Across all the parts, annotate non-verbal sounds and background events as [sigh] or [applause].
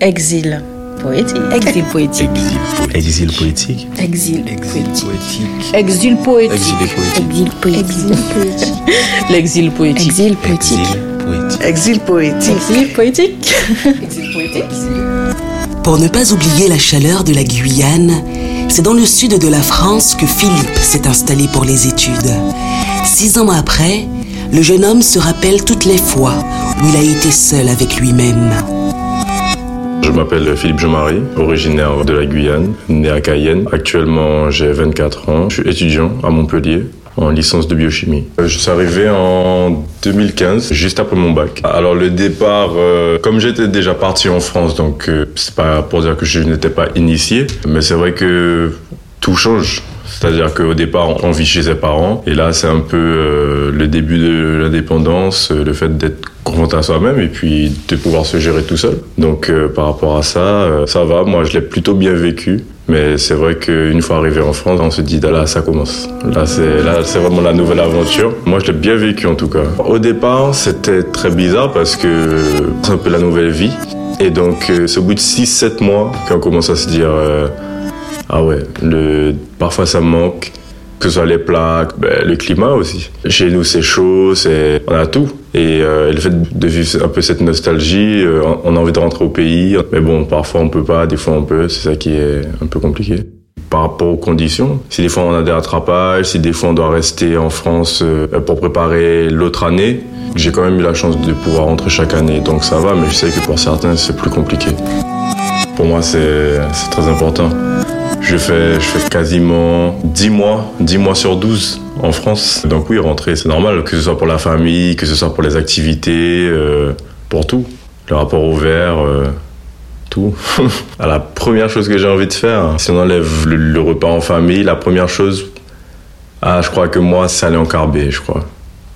Exil poétique. Exil poétique. Exil poétique. Exil poétique. Exil poétique. Exil poétique. L'exil poétique. Exil poétique. Exil poétique. Exil poétique. Exil poétique. Pour ne pas oublier la chaleur de la Guyane, c'est dans le sud de la France que Philippe s'est installé pour les études. Six ans après, le jeune homme se rappelle toutes les fois où il a été seul avec lui-même. Je m'appelle Philippe Jean-Marie, originaire de la Guyane, né à Cayenne. Actuellement, j'ai 24 ans. Je suis étudiant à Montpellier en licence de biochimie. Euh, je suis arrivé en 2015, juste après mon bac. Alors le départ, euh, comme j'étais déjà parti en France, donc euh, c'est pas pour dire que je n'étais pas initié, mais c'est vrai que tout change. C'est-à-dire qu'au départ, on vit chez ses parents, et là, c'est un peu le début de l'indépendance, le fait d'être confronté à soi-même, et puis de pouvoir se gérer tout seul. Donc, par rapport à ça, ça va. Moi, je l'ai plutôt bien vécu. Mais c'est vrai qu'une fois arrivé en France, on se dit, là, ça commence. Là, c'est, là, c'est vraiment la nouvelle aventure. Moi, je l'ai bien vécu, en tout cas. Au départ, c'était très bizarre parce que c'est un peu la nouvelle vie. Et donc, c'est au bout de 6-7 mois qu'on commence à se dire, euh, ah ouais, le, parfois ça manque que ce soit les plaques, ben, le climat aussi. Chez nous, c'est chaud, c'est, on a tout. Et euh, le fait de vivre un peu cette nostalgie, euh, on a envie de rentrer au pays. Mais bon, parfois on peut pas, des fois on peut. C'est ça qui est un peu compliqué. Par rapport aux conditions, si des fois on a des rattrapages, si des fois on doit rester en France euh, pour préparer l'autre année, j'ai quand même eu la chance de pouvoir rentrer chaque année. Donc ça va, mais je sais que pour certains c'est plus compliqué. Pour moi, c'est très important. Je fais, quasiment 10 mois, 10 mois sur 12 en France. Donc oui, rentrer, c'est normal, que ce soit pour la famille, que ce soit pour les activités, euh, pour tout. Le rapport au verre, euh, tout. [laughs] la première chose que j'ai envie de faire, si on enlève le, repas en famille, la première chose, ah, je crois que moi, c'est aller en carbet, je crois.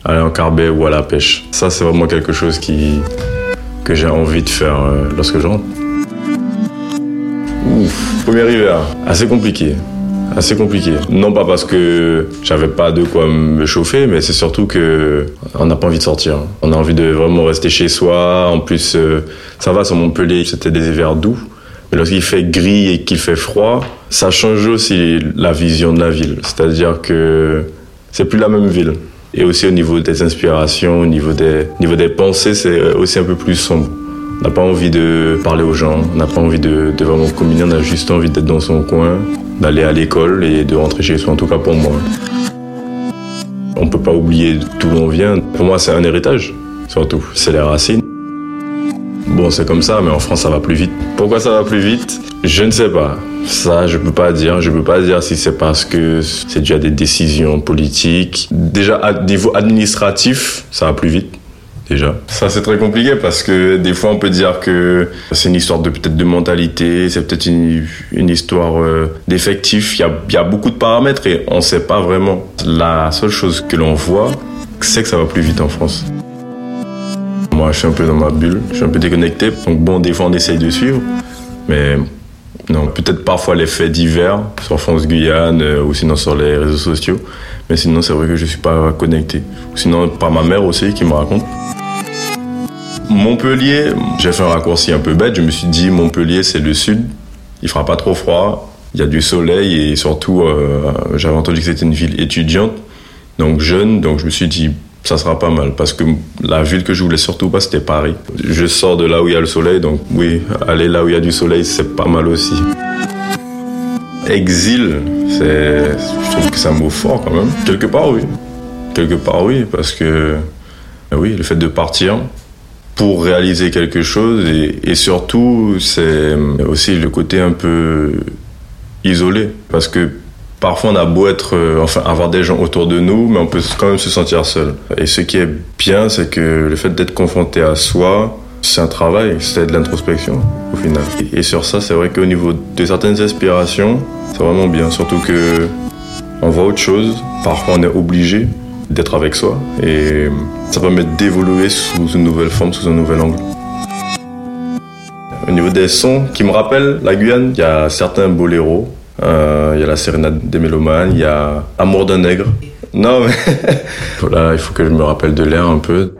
Aller en carbet ou à la pêche. Ça, c'est vraiment quelque chose que j'ai envie de faire euh, lorsque je rentre. Premier hiver, assez compliqué. Assez compliqué. Non pas parce que j'avais pas de quoi me chauffer, mais c'est surtout que on n'a pas envie de sortir. On a envie de vraiment rester chez soi. En plus, euh, ça va sur Montpellier, c'était des hivers doux. Mais lorsqu'il fait gris et qu'il fait froid, ça change aussi la vision de la ville. C'est-à-dire que c'est plus la même ville. Et aussi au niveau des inspirations, au niveau des, niveau des pensées, c'est aussi un peu plus sombre. N'a pas envie de parler aux gens, n'a pas envie de, de, vraiment communier, on a juste envie d'être dans son coin, d'aller à l'école et de rentrer chez soi, en tout cas pour moi. On ne peut pas oublier d'où on vient. Pour moi, c'est un héritage, surtout. C'est les racines. Bon, c'est comme ça, mais en France, ça va plus vite. Pourquoi ça va plus vite? Je ne sais pas. Ça, je peux pas dire. Je peux pas dire si c'est parce que c'est déjà des décisions politiques. Déjà, à niveau administratif, ça va plus vite Ça c'est très compliqué parce que des fois on peut dire que c'est une histoire de peut-être de mentalité, c'est peut-être une, histoire euh, d'effectif. Il y a, beaucoup de paramètres et on ne sait pas vraiment. La seule chose que l'on voit, c'est que ça va plus vite en France. Moi je suis un peu dans ma bulle, je suis un peu déconnecté. Donc bon, des fois on essaye de suivre, mais non, peut-être parfois les faits divers sur France Guyane euh, ou sinon sur les réseaux sociaux. Mais sinon, c'est vrai que je suis pas connecté. Sinon, par ma mère aussi qui me raconte. Montpellier, j'ai fait un raccourci un peu bête. Je me suis dit, Montpellier, c'est le sud. Il fera pas trop froid. Il y a du soleil et surtout, euh, j'avais entendu que c'était une ville étudiante, donc jeune. Donc je me suis dit, ça sera pas mal parce que la ville que je voulais surtout pas, c'était Paris. Je sors de là où il y a le soleil, donc oui, aller là où il y a du soleil, c'est pas mal aussi. Exil, c'est, je trouve que c'est un mot fort quand même. Quelque part, oui. Quelque part, oui, parce que, oui, le fait de partir, pour réaliser quelque chose et, surtout c'est aussi le côté un peu isolé parce que parfois on a beau être euh, enfin avoir des gens autour de nous mais on peut quand même se sentir seul. Et ce qui est bien c'est que le fait d'être confronté à soi c'est un travail c'est de l'introspection au final. Et sur ça c'est vrai qu'au niveau de certaines aspirations c'est vraiment bien. Surtout que on voit autre chose parfois on est obligé d'être avec soi et ça permet d'évoluer sous une nouvelle forme, sous un nouvel angle. Au niveau des sons qui me rappellent la Guyane, il y a certains boléros, euh, il y a la sérénade des mélomanes, il y a Amour d'un nègre. Non mais [laughs] voilà, il faut que je me rappelle de l'air un peu.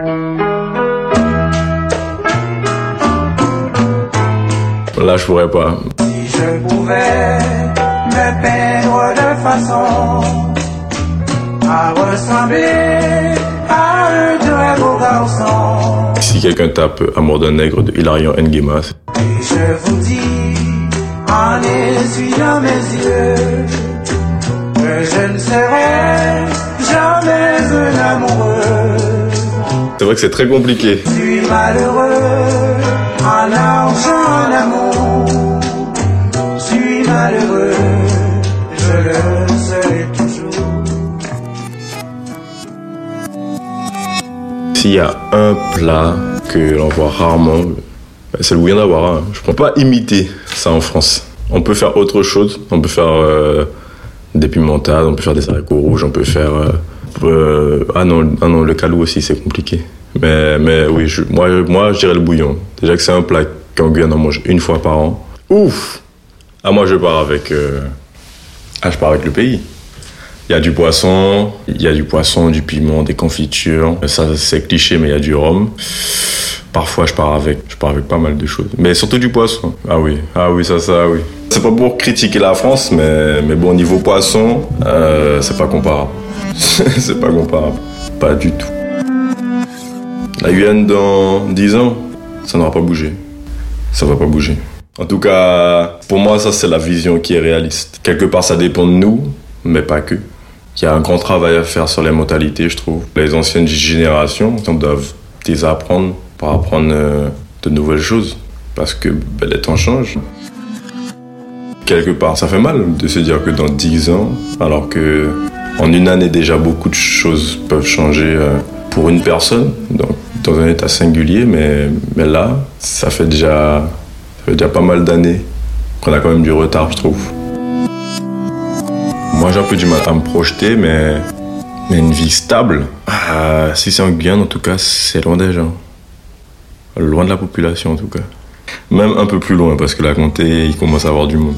Là, je pourrais pas. Si je pouvais me peindre de façon Si quelqu'un tape Amour d'un nègre de Hilarion Nguema, Et je vous dis, en essuyant mes yeux, que je ne serai jamais un amoureux. c'est vrai que c'est très compliqué. Je suis malheureux en argent, en amour. S'il y a un plat que l'on voit rarement, bah, c'est le bouillon d'Awara. hein. Je ne peux pas imiter ça en France. On peut faire autre chose. On peut faire euh, des pimentades, on peut faire des haricots rouges, on peut faire... euh, euh, ah, non, ah non, le calou aussi, c'est compliqué. Mais, mais oui, moi, moi, je dirais le bouillon. Déjà que c'est un plat qu'en Guyane, on mange une fois par an. Ouf Ah, moi, je pars avec... euh, Ah, je pars avec le pays. Il y a du poisson, il y a du poisson, du piment, des confitures. Ça, c'est cliché, mais il y a du rhum. Parfois, je pars avec, je pars avec pas mal de choses. Mais surtout du poisson. Ah oui, ah oui, ça, ça, oui. C'est pas pour critiquer la France, mais, bon, niveau poisson, euh, c'est pas comparable. [laughs] c'est pas comparable. Pas du tout. La Guyane, dans 10 ans, ça n'aura pas bougé. Ça va pas bouger. En tout cas, pour moi, ça, c'est la vision qui est réaliste. Quelque part, ça dépend de nous, mais pas que. Il y a un grand travail à faire sur les mentalités, je trouve. Les anciennes générations on doivent désapprendre pour apprendre euh, de nouvelles choses. Parce que ben, les temps changent. Quelque part, ça fait mal de se dire que dans 10 ans, alors que en une année déjà beaucoup de choses peuvent changer euh, pour une personne, donc dans un état singulier, mais, mais là, ça fait déjà, ça fait déjà pas mal d'années qu'on a quand même du retard, je trouve. Moi, j'ai un peu du mal à me projeter, mais, mais une vie stable, ah, si c'est en Guyane, en tout cas, c'est loin des gens. Loin de la population, en tout cas. Même un peu plus loin, parce que la comté, il commence à avoir du monde.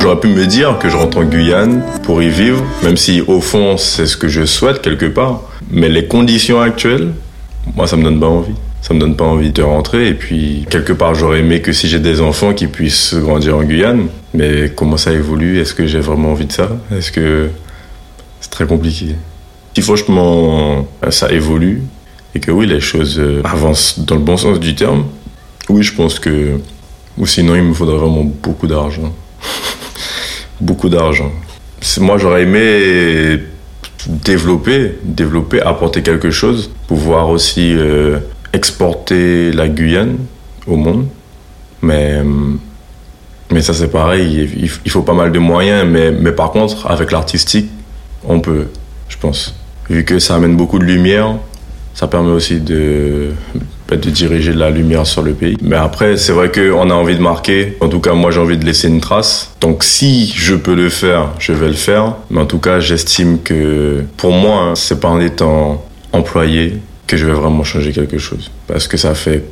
J'aurais pu me dire que je rentre en Guyane pour y vivre, même si au fond, c'est ce que je souhaite quelque part. Mais les conditions actuelles, moi, ça me donne pas envie. Ça me donne pas envie de rentrer. Et puis, quelque part, j'aurais aimé que si j'ai des enfants qui puissent grandir en Guyane. Mais comment ça évolue? Est-ce que j'ai vraiment envie de ça? Est-ce que c'est très compliqué? Si franchement ça évolue et que oui, les choses euh, avancent dans le bon sens du terme, oui, je pense que. Ou sinon, il me faudrait vraiment beaucoup d'argent. [laughs] beaucoup d'argent. Moi, j'aurais aimé développer, développer, apporter quelque chose, pouvoir aussi euh, exporter la Guyane au monde. Mais, mais ça, c'est pareil, il, faut pas mal de moyens. Mais, mais par contre, avec l'artistique, on peut, je pense. Vu que ça amène beaucoup de lumière, ça permet aussi de, de diriger la lumière sur le pays. Mais après, c'est vrai qu'on a envie de marquer. En tout cas, moi, j'ai envie de laisser une trace. Donc, si je peux le faire, je vais le faire. Mais en tout cas, j'estime que pour moi, hein, c'est pas en étant employé que je vais vraiment changer quelque chose. Parce que ça fait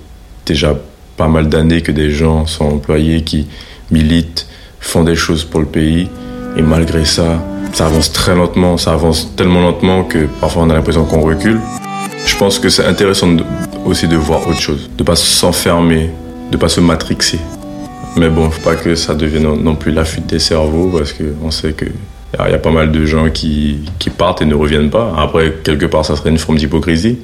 déjà pas mal d'années que des gens sont employés qui militent, font des choses pour le pays. Et malgré ça, ça avance très lentement. Ça avance tellement lentement que parfois on a l'impression qu'on recule. Je pense que c'est intéressant aussi de voir autre chose, de pas s'enfermer, de pas se matrixer. Mais bon, faut pas que ça devienne non- plus la fuite des cerveaux parce que on sait que il il y a pas mal de gens qui, qui partent et ne reviennent pas. Après, quelque part, ça serait une forme d'hypocrisie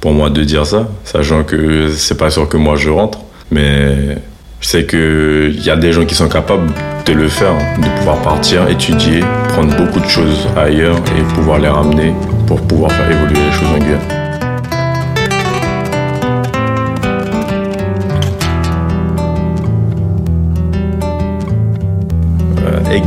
pour moi de dire ça, sachant que c'est pas sûr que moi je rentre, mais je sais que il y a des gens qui sont capables de le faire, de pouvoir partir, étudier, prendre beaucoup de choses ailleurs et pouvoir les ramener pour pouvoir faire évoluer les choses en Guyane.